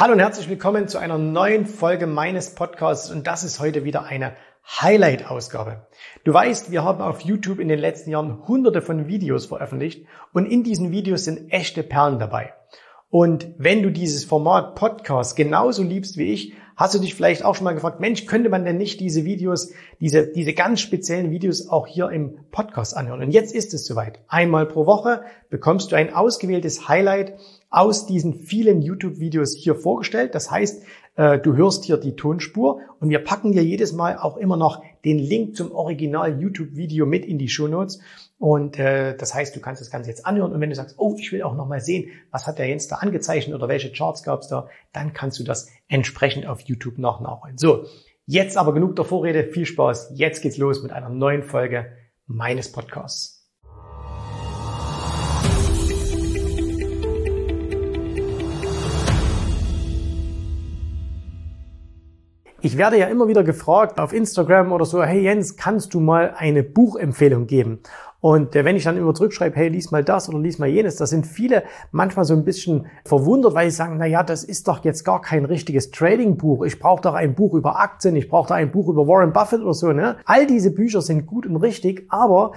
Hallo und herzlich willkommen zu einer neuen Folge meines Podcasts und das ist heute wieder eine Highlight-Ausgabe. Du weißt, wir haben auf YouTube in den letzten Jahren hunderte von Videos veröffentlicht und in diesen Videos sind echte Perlen dabei. Und wenn du dieses Format Podcast genauso liebst wie ich, hast du dich vielleicht auch schon mal gefragt, Mensch, könnte man denn nicht diese Videos, diese, diese ganz speziellen Videos auch hier im Podcast anhören? Und jetzt ist es soweit. Einmal pro Woche bekommst du ein ausgewähltes Highlight aus diesen vielen YouTube-Videos hier vorgestellt. Das heißt, äh, du hörst hier die Tonspur und wir packen dir jedes Mal auch immer noch den Link zum Original YouTube-Video mit in die Show Notes. Und äh, das heißt, du kannst das Ganze jetzt anhören und wenn du sagst, oh, ich will auch noch mal sehen, was hat der Jens da angezeichnet oder welche Charts gab es da, dann kannst du das entsprechend auf YouTube noch nachholen. So, jetzt aber genug der Vorrede, viel Spaß. Jetzt geht's los mit einer neuen Folge meines Podcasts. Ich werde ja immer wieder gefragt auf Instagram oder so, hey Jens, kannst du mal eine Buchempfehlung geben? Und äh, wenn ich dann immer zurückschreibe, hey, lies mal das oder lies mal jenes, da sind viele manchmal so ein bisschen verwundert, weil sie sagen, na ja, das ist doch jetzt gar kein richtiges Trading-Buch. Ich brauche doch ein Buch über Aktien, ich brauche da ein Buch über Warren Buffett oder so. Ne? All diese Bücher sind gut und richtig, aber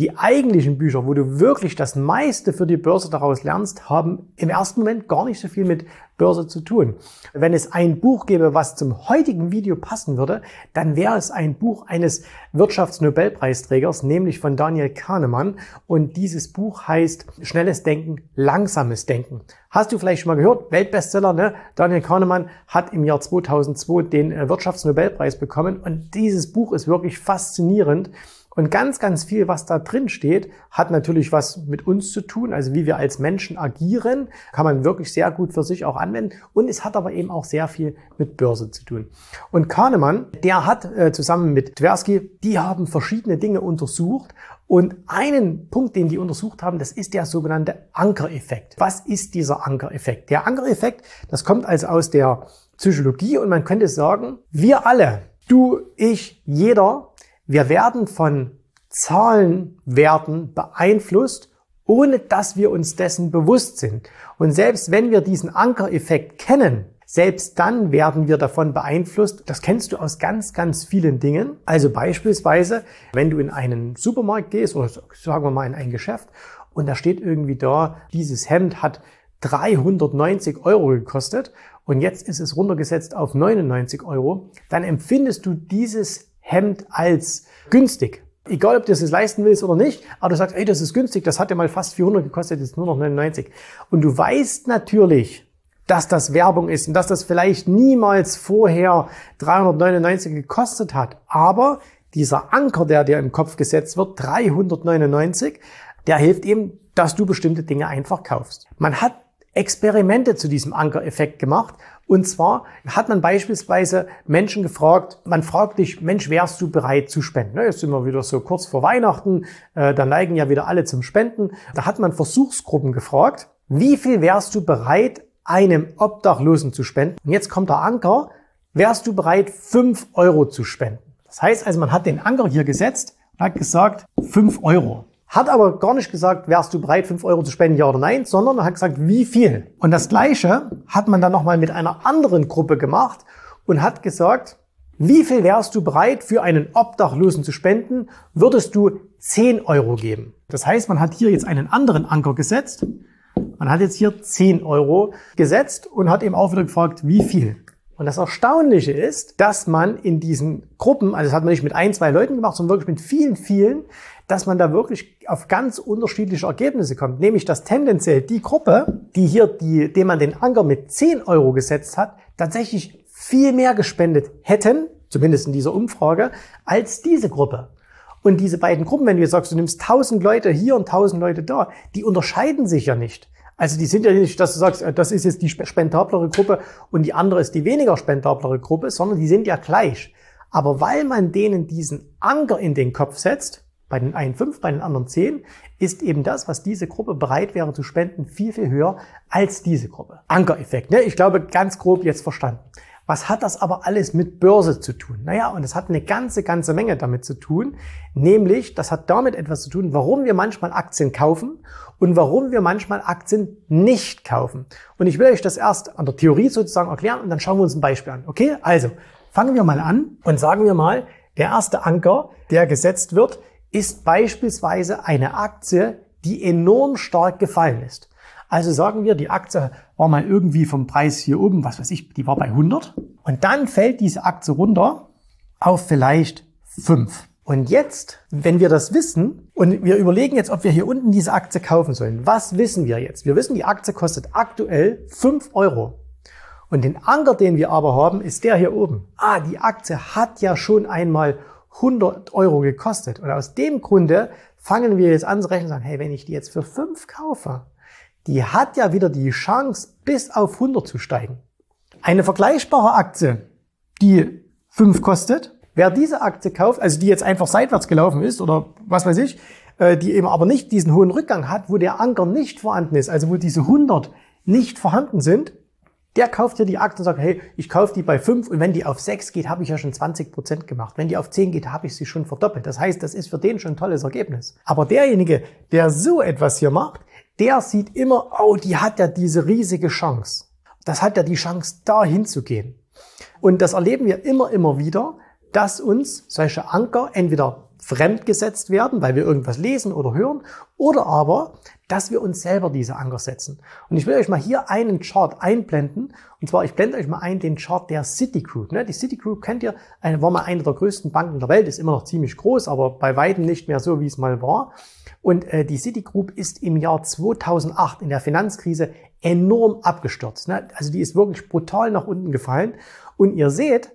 die eigentlichen Bücher, wo du wirklich das meiste für die Börse daraus lernst, haben im ersten Moment gar nicht so viel mit Börse zu tun. Wenn es ein Buch gäbe, was zum heutigen Video passen würde, dann wäre es ein Buch eines Wirtschaftsnobelpreisträgers, nämlich von Daniel Kahnemann. Und dieses Buch heißt Schnelles Denken, Langsames Denken. Hast du vielleicht schon mal gehört? Weltbestseller, ne? Daniel Kahnemann hat im Jahr 2002 den äh, Wirtschaftsnobelpreis bekommen. Und dieses Buch ist wirklich faszinierend und ganz, ganz viel, was da drin steht, hat natürlich was mit uns zu tun, also wie wir als Menschen agieren, kann man wirklich sehr gut für sich auch anwenden. Und es hat aber eben auch sehr viel mit Börse zu tun. Und Kahnemann, der hat äh, zusammen mit Tversky, die haben verschiedene Dinge untersucht. Und einen Punkt, den die untersucht haben, das ist der sogenannte Ankereffekt. Was ist dieser Ankereffekt? Der Ankereffekt, das kommt also aus der Psychologie und man könnte sagen, wir alle, du, ich, jeder, wir werden von Zahlenwerten beeinflusst, ohne dass wir uns dessen bewusst sind. Und selbst wenn wir diesen Ankereffekt kennen, selbst dann werden wir davon beeinflusst. Das kennst du aus ganz, ganz vielen Dingen. Also beispielsweise, wenn du in einen Supermarkt gehst oder sagen wir mal in ein Geschäft und da steht irgendwie da, dieses Hemd hat 390 Euro gekostet und jetzt ist es runtergesetzt auf 99 Euro, dann empfindest du dieses Hemd als günstig. Egal, ob du es leisten willst oder nicht, aber du sagst, ey, das ist günstig, das hat ja mal fast 400 gekostet, jetzt nur noch 99. Und du weißt natürlich, dass das Werbung ist und dass das vielleicht niemals vorher 399 gekostet hat. Aber dieser Anker, der dir im Kopf gesetzt wird, 399, der hilft eben, dass du bestimmte Dinge einfach kaufst. Man hat Experimente zu diesem Ankereffekt gemacht. Und zwar hat man beispielsweise Menschen gefragt, man fragt dich, Mensch, wärst du bereit zu spenden? Jetzt sind wir wieder so kurz vor Weihnachten, äh, da neigen ja wieder alle zum Spenden. Da hat man Versuchsgruppen gefragt, wie viel wärst du bereit, einem Obdachlosen zu spenden? Und jetzt kommt der Anker, wärst du bereit, fünf Euro zu spenden? Das heißt also, man hat den Anker hier gesetzt und hat gesagt, fünf Euro. Hat aber gar nicht gesagt, wärst du bereit, 5 Euro zu spenden, ja oder nein, sondern er hat gesagt, wie viel. Und das Gleiche hat man dann nochmal mit einer anderen Gruppe gemacht und hat gesagt, wie viel wärst du bereit, für einen Obdachlosen zu spenden, würdest du 10 Euro geben. Das heißt, man hat hier jetzt einen anderen Anker gesetzt. Man hat jetzt hier 10 Euro gesetzt und hat eben auch wieder gefragt, wie viel. Und das Erstaunliche ist, dass man in diesen Gruppen, also das hat man nicht mit ein, zwei Leuten gemacht, sondern wirklich mit vielen, vielen, dass man da wirklich auf ganz unterschiedliche Ergebnisse kommt. Nämlich, dass tendenziell die Gruppe, die hier, die, dem man den Anker mit 10 Euro gesetzt hat, tatsächlich viel mehr gespendet hätten, zumindest in dieser Umfrage, als diese Gruppe. Und diese beiden Gruppen, wenn du jetzt sagst, du nimmst 1000 Leute hier und 1000 Leute da, die unterscheiden sich ja nicht. Also die sind ja nicht, dass du sagst, äh, das ist jetzt die spentablere Gruppe und die andere ist die weniger spentablere Gruppe, sondern die sind ja gleich. Aber weil man denen diesen Anker in den Kopf setzt, bei den einen fünf, bei den anderen zehn, ist eben das, was diese Gruppe bereit wäre zu spenden, viel, viel höher als diese Gruppe. Ankereffekt, ne? Ich glaube, ganz grob jetzt verstanden. Was hat das aber alles mit Börse zu tun? Naja, und es hat eine ganze, ganze Menge damit zu tun. Nämlich, das hat damit etwas zu tun, warum wir manchmal Aktien kaufen und warum wir manchmal Aktien nicht kaufen. Und ich will euch das erst an der Theorie sozusagen erklären und dann schauen wir uns ein Beispiel an. Okay, also fangen wir mal an und sagen wir mal, der erste Anker, der gesetzt wird, ist beispielsweise eine Aktie, die enorm stark gefallen ist. Also sagen wir, die Aktie war mal irgendwie vom Preis hier oben, was weiß ich, die war bei 100. Und dann fällt diese Aktie runter auf vielleicht 5. Und jetzt, wenn wir das wissen und wir überlegen jetzt, ob wir hier unten diese Aktie kaufen sollen, was wissen wir jetzt? Wir wissen, die Aktie kostet aktuell 5 Euro. Und den Anker, den wir aber haben, ist der hier oben. Ah, die Aktie hat ja schon einmal 100 Euro gekostet. Und aus dem Grunde fangen wir jetzt an zu rechnen und sagen, hey, wenn ich die jetzt für 5 kaufe, die hat ja wieder die Chance, bis auf 100 zu steigen. Eine vergleichbare Aktie, die 5 kostet, wer diese Aktie kauft, also die jetzt einfach seitwärts gelaufen ist oder was weiß ich, äh, die eben aber nicht diesen hohen Rückgang hat, wo der Anker nicht vorhanden ist, also wo diese 100 nicht vorhanden sind, der kauft ja die Aktie und sagt, hey, ich kaufe die bei 5 und wenn die auf 6 geht, habe ich ja schon 20 Prozent gemacht. Wenn die auf 10 geht, habe ich sie schon verdoppelt. Das heißt, das ist für den schon ein tolles Ergebnis. Aber derjenige, der so etwas hier macht, der sieht immer, oh, die hat ja diese riesige Chance. Das hat ja die Chance, da hinzugehen. Und das erleben wir immer, immer wieder, dass uns solche Anker entweder fremdgesetzt werden, weil wir irgendwas lesen oder hören, oder aber, dass wir uns selber diese Anker setzen. Und ich will euch mal hier einen Chart einblenden. Und zwar, ich blende euch mal ein den Chart der Citigroup. Ne? Die Citigroup kennt ihr, war mal eine der größten Banken der Welt, ist immer noch ziemlich groß, aber bei weitem nicht mehr so, wie es mal war. Und äh, die Citigroup ist im Jahr 2008 in der Finanzkrise enorm abgestürzt. Ne? Also die ist wirklich brutal nach unten gefallen. Und ihr seht,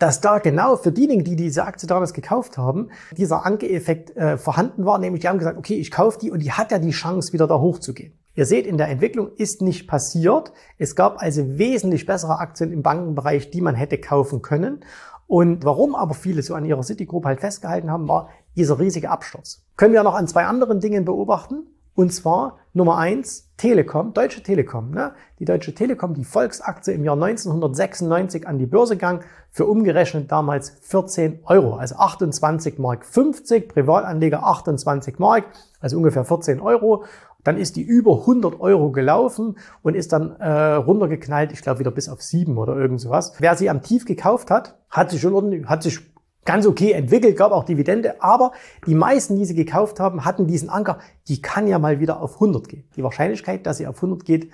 dass da genau für diejenigen, die diese Aktie damals gekauft haben, dieser Anke-Effekt äh, vorhanden war, nämlich die haben gesagt, okay, ich kaufe die und die hat ja die Chance, wieder da hochzugehen. Ihr seht, in der Entwicklung ist nicht passiert. Es gab also wesentlich bessere Aktien im Bankenbereich, die man hätte kaufen können. Und warum aber viele so an ihrer Citigroup halt festgehalten haben, war dieser riesige Absturz. Können wir noch an zwei anderen Dingen beobachten. Und zwar Nummer eins, Telekom, Deutsche Telekom. Ne? Die Deutsche Telekom, die Volksaktie im Jahr 1996 an die Börse gegangen, für umgerechnet damals 14 Euro, also 28 Mark 50, Privatanleger 28 Mark, also ungefähr 14 Euro. Dann ist die über 100 Euro gelaufen und ist dann äh, runtergeknallt, ich glaube wieder bis auf 7 oder irgend sowas. Wer sie am Tief gekauft hat, hat sich schon hat sich ganz okay entwickelt, gab auch Dividende, aber die meisten, die sie gekauft haben, hatten diesen Anker, die kann ja mal wieder auf 100 gehen. Die Wahrscheinlichkeit, dass sie auf 100 geht,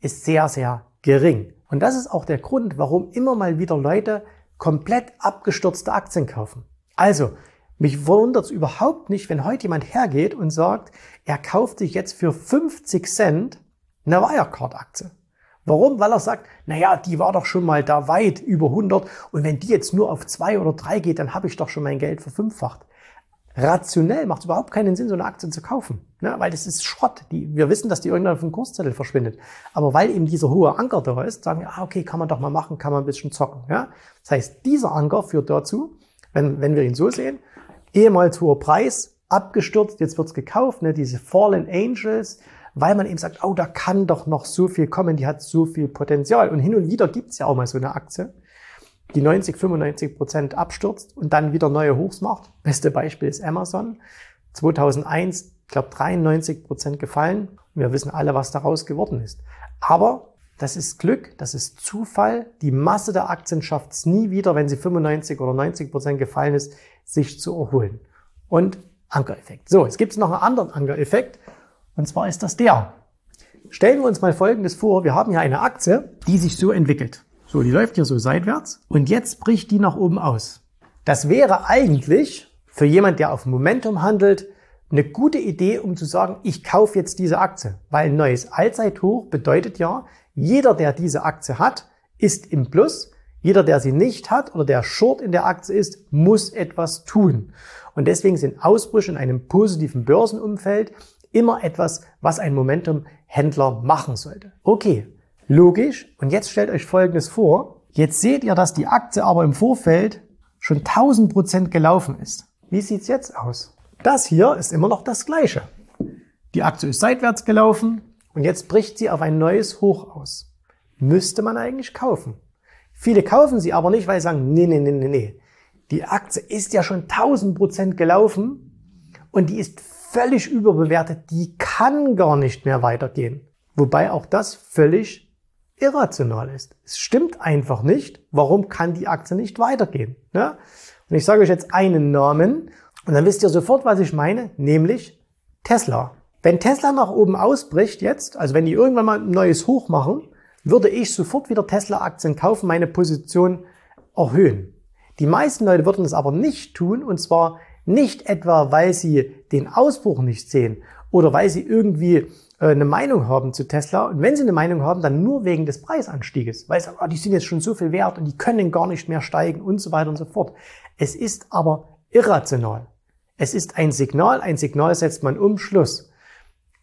ist sehr, sehr gering. Und das ist auch der Grund, warum immer mal wieder Leute komplett abgestürzte Aktien kaufen. Also, mich wundert es überhaupt nicht, wenn heute jemand hergeht und sagt, er kauft sich jetzt für 50 Cent eine Wirecard-Aktie. Warum? Weil er sagt, naja, die war doch schon mal da weit über 100 und wenn die jetzt nur auf zwei oder drei geht, dann habe ich doch schon mein Geld verfünffacht. Rationell macht es überhaupt keinen Sinn, so eine Aktie zu kaufen, ne? weil das ist Schrott. Die, wir wissen, dass die irgendwann vom Kurszettel verschwindet. Aber weil eben dieser hohe Anker da ist, sagen wir, ah, okay, kann man doch mal machen, kann man ein bisschen zocken. Ja? Das heißt, dieser Anker führt dazu, wenn, wenn wir ihn so sehen, ehemals hoher Preis, abgestürzt, jetzt wird's gekauft, ne? diese Fallen Angels, weil man eben sagt, oh, da kann doch noch so viel kommen, die hat so viel Potenzial. Und hin und wieder gibt's ja auch mal so eine Aktie, die 90, 95 Prozent abstürzt und dann wieder neue Hochs macht. Beste Beispiel ist Amazon. 2001, ich glaube 93 Prozent gefallen. Wir wissen alle, was daraus geworden ist. Aber das ist Glück, das ist Zufall. Die Masse der Aktien schafft es nie wieder, wenn sie 95 oder 90 Prozent gefallen ist, sich zu erholen. Und Ankereffekt. So, jetzt gibt es noch einen anderen Ankereffekt. Und zwar ist das der. Stellen wir uns mal Folgendes vor. Wir haben hier eine Aktie, die sich so entwickelt. So, die läuft hier so seitwärts und jetzt bricht die nach oben aus. Das wäre eigentlich für jemand, der auf Momentum handelt, eine gute Idee, um zu sagen, ich kaufe jetzt diese Aktie. Weil ein neues Allzeithoch bedeutet ja, jeder, der diese Aktie hat, ist im Plus. Jeder, der sie nicht hat oder der Short in der Aktie ist, muss etwas tun. Und deswegen sind Ausbrüche in einem positiven Börsenumfeld immer etwas, was ein Momentum-Händler machen sollte. Okay, logisch. Und jetzt stellt euch Folgendes vor. Jetzt seht ihr, dass die Aktie aber im Vorfeld schon 1000 Prozent gelaufen ist. Wie sieht's jetzt aus? Das hier ist immer noch das Gleiche. Die Aktie ist seitwärts gelaufen und jetzt bricht sie auf ein neues Hoch aus. Müsste man eigentlich kaufen. Viele kaufen sie aber nicht, weil sie sagen, nee, nee, nee, nee, nee. Die Aktie ist ja schon 1000 Prozent gelaufen und die ist völlig überbewertet, die kann gar nicht mehr weitergehen. Wobei auch das völlig irrational ist. Es stimmt einfach nicht. Warum kann die Aktie nicht weitergehen? Ja? Und ich sage euch jetzt einen Namen und dann wisst ihr sofort, was ich meine, nämlich Tesla. Wenn Tesla nach oben ausbricht jetzt, also wenn die irgendwann mal ein neues Hoch machen, würde ich sofort wieder Tesla-Aktien kaufen, meine Position erhöhen. Die meisten Leute würden es aber nicht tun und zwar nicht etwa, weil sie den Ausbruch nicht sehen oder weil sie irgendwie äh, eine Meinung haben zu Tesla. Und wenn sie eine Meinung haben, dann nur wegen des Preisanstieges, weil sie sagen, oh, die sind jetzt schon so viel wert und die können gar nicht mehr steigen und so weiter und so fort. Es ist aber irrational. Es ist ein Signal, ein Signal setzt man um, Schluss.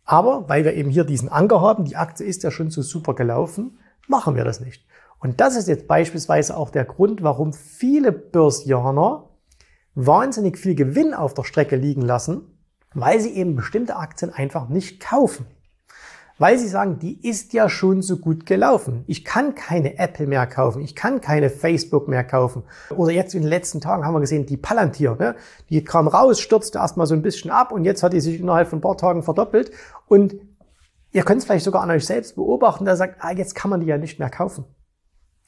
Aber weil wir eben hier diesen Anker haben, die Aktie ist ja schon so super gelaufen, machen wir das nicht. Und das ist jetzt beispielsweise auch der Grund, warum viele Börsianer wahnsinnig viel Gewinn auf der Strecke liegen lassen, weil sie eben bestimmte Aktien einfach nicht kaufen. Weil sie sagen, die ist ja schon so gut gelaufen. Ich kann keine Apple mehr kaufen. Ich kann keine Facebook mehr kaufen. Oder jetzt in den letzten Tagen haben wir gesehen, die Palantir, ne? die kam raus, stürzte erstmal so ein bisschen ab und jetzt hat die sich innerhalb von ein paar Tagen verdoppelt. Und ihr könnt es vielleicht sogar an euch selbst beobachten, da sagt, ah, jetzt kann man die ja nicht mehr kaufen.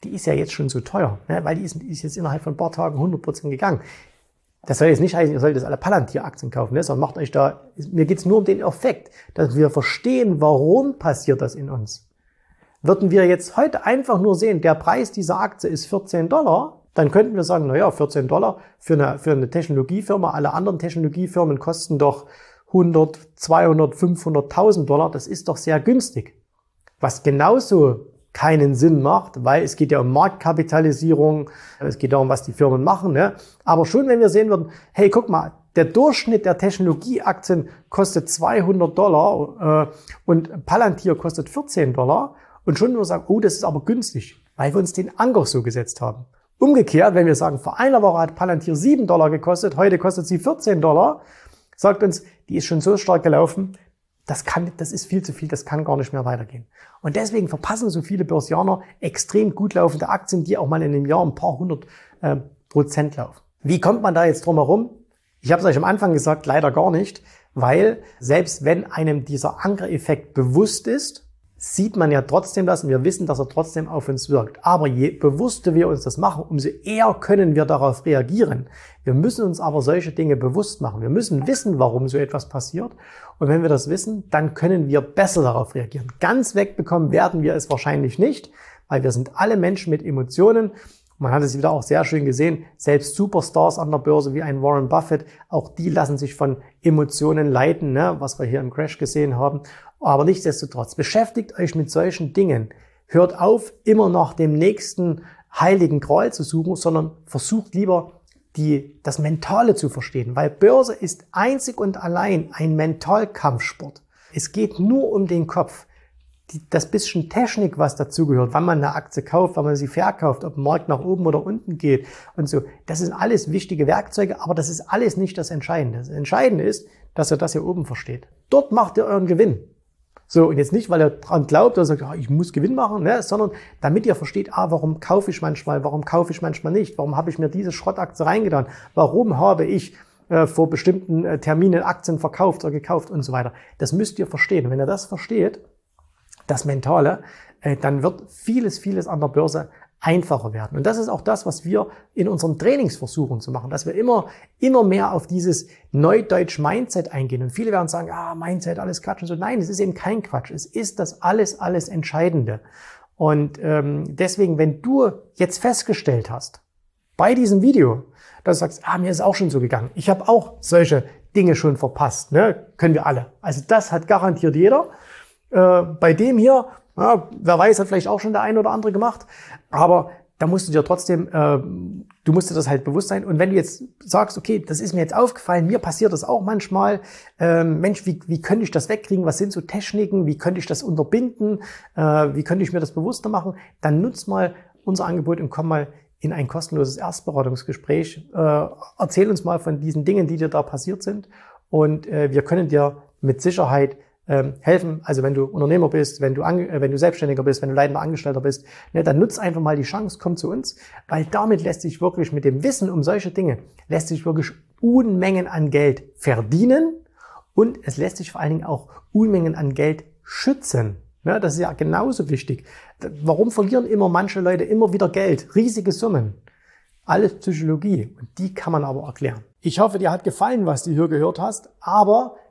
Die ist ja jetzt schon so teuer, ne? weil die ist, ist jetzt innerhalb von ein paar Tagen 100% gegangen. Das soll jetzt nicht heißen, ihr solltet alle Palantir-Aktien kaufen, ne? sondern macht euch da, mir geht's nur um den Effekt, dass wir verstehen, warum passiert das in uns. Würden wir jetzt heute einfach nur sehen, der Preis dieser Aktie ist 14 Dollar, dann könnten wir sagen, naja, 14 Dollar für eine, für eine Technologiefirma, alle anderen Technologiefirmen kosten doch 100, 200, 500.000 Dollar, das ist doch sehr günstig. Was genauso keinen Sinn macht, weil es geht ja um Marktkapitalisierung, es geht darum, was die Firmen machen. Ne? Aber schon, wenn wir sehen würden, hey, guck mal, der Durchschnitt der Technologieaktien kostet 200 Dollar äh, und Palantir kostet 14 Dollar und schon nur sagen, oh, das ist aber günstig, weil wir uns den Anker so gesetzt haben. Umgekehrt, wenn wir sagen, vor einer Woche hat Palantir 7 Dollar gekostet, heute kostet sie 14 Dollar, sagt uns, die ist schon so stark gelaufen, das kann, das ist viel zu viel, das kann gar nicht mehr weitergehen. Und deswegen verpassen so viele Börsianer extrem gut laufende Aktien, die auch mal in einem Jahr ein paar hundert äh, Prozent laufen. Wie kommt man da jetzt drum herum? Ich habe es euch am Anfang gesagt, leider gar nicht, weil selbst wenn einem dieser Ankereffekt bewusst ist, sieht man ja trotzdem das und wir wissen, dass er trotzdem auf uns wirkt. Aber je bewusster wir uns das machen, umso eher können wir darauf reagieren. Wir müssen uns aber solche Dinge bewusst machen. Wir müssen wissen, warum so etwas passiert. Und wenn wir das wissen, dann können wir besser darauf reagieren. Ganz wegbekommen werden wir es wahrscheinlich nicht, weil wir sind alle Menschen mit Emotionen man hat es wieder auch sehr schön gesehen, selbst Superstars an der Börse wie ein Warren Buffett, auch die lassen sich von Emotionen leiten, ne, was wir hier im Crash gesehen haben. Aber nichtsdestotrotz, beschäftigt euch mit solchen Dingen. Hört auf, immer nach dem nächsten heiligen Gral zu suchen, sondern versucht lieber die, das Mentale zu verstehen, weil Börse ist einzig und allein ein Mentalkampfsport. Es geht nur um den Kopf die, das bisschen Technik, was dazugehört, wann man eine Aktie kauft, wann man sie verkauft, ob ein Markt nach oben oder unten geht und so. Das sind alles wichtige Werkzeuge, aber das ist alles nicht das Entscheidende. Das Entscheidende ist, dass ihr das hier oben versteht. Dort macht ihr euren Gewinn. So, und jetzt nicht, weil ihr dran glaubt oder sagt, ah, ich muss Gewinn machen, ne, sondern damit ihr versteht, ah, warum kaufe ich manchmal, warum kaufe ich manchmal nicht, warum habe ich mir diese Schrottaktie reingetan, warum habe ich äh, vor bestimmten äh, Terminen Aktien verkauft oder gekauft und so weiter. Das müsst ihr verstehen. Wenn ihr das versteht, das Mentale, äh, dann wird vieles, vieles an der Börse einfacher werden. Und das ist auch das, was wir in unseren Trainings versuchen zu machen, dass wir immer, immer mehr auf dieses Neudeutsch Mindset eingehen. Und viele werden sagen, ah, Mindset, alles Quatsch und so. Nein, es ist eben kein Quatsch. Es ist das alles, alles Entscheidende. Und ähm, deswegen, wenn du jetzt festgestellt hast, bei diesem Video, dass du sagst, ah, mir ist auch schon so gegangen. Ich habe auch solche Dinge schon verpasst. Ne? Können wir alle. Also das hat garantiert jeder. Äh, bei dem hier, ja, wer weiß, hat vielleicht auch schon der eine oder andere gemacht, aber da musst du dir trotzdem, äh, du musst dir das halt bewusst sein. Und wenn du jetzt sagst, okay, das ist mir jetzt aufgefallen, mir passiert das auch manchmal, äh, Mensch, wie, wie könnte ich das wegkriegen? Was sind so Techniken? Wie könnte ich das unterbinden? Äh, wie könnte ich mir das bewusster machen? Dann nutz mal unser Angebot und komm mal in ein kostenloses Erstberatungsgespräch. Äh, erzähl uns mal von diesen Dingen, die dir da passiert sind. Und äh, wir können dir mit Sicherheit ähm, helfen. Also wenn du Unternehmer bist, wenn du, äh, wenn du Selbstständiger bist, wenn du leitender Angestellter bist, ne, dann nutz einfach mal die Chance, komm zu uns, weil damit lässt sich wirklich mit dem Wissen um solche Dinge, lässt sich wirklich Unmengen an Geld verdienen Und es lässt sich vor allen Dingen auch Unmengen an Geld schützen. Ja, das ist ja genauso wichtig. Warum verlieren immer manche Leute immer wieder Geld? Riesige Summen. Alles Psychologie. Und die kann man aber erklären. Ich hoffe, dir hat gefallen, was du hier gehört hast. Aber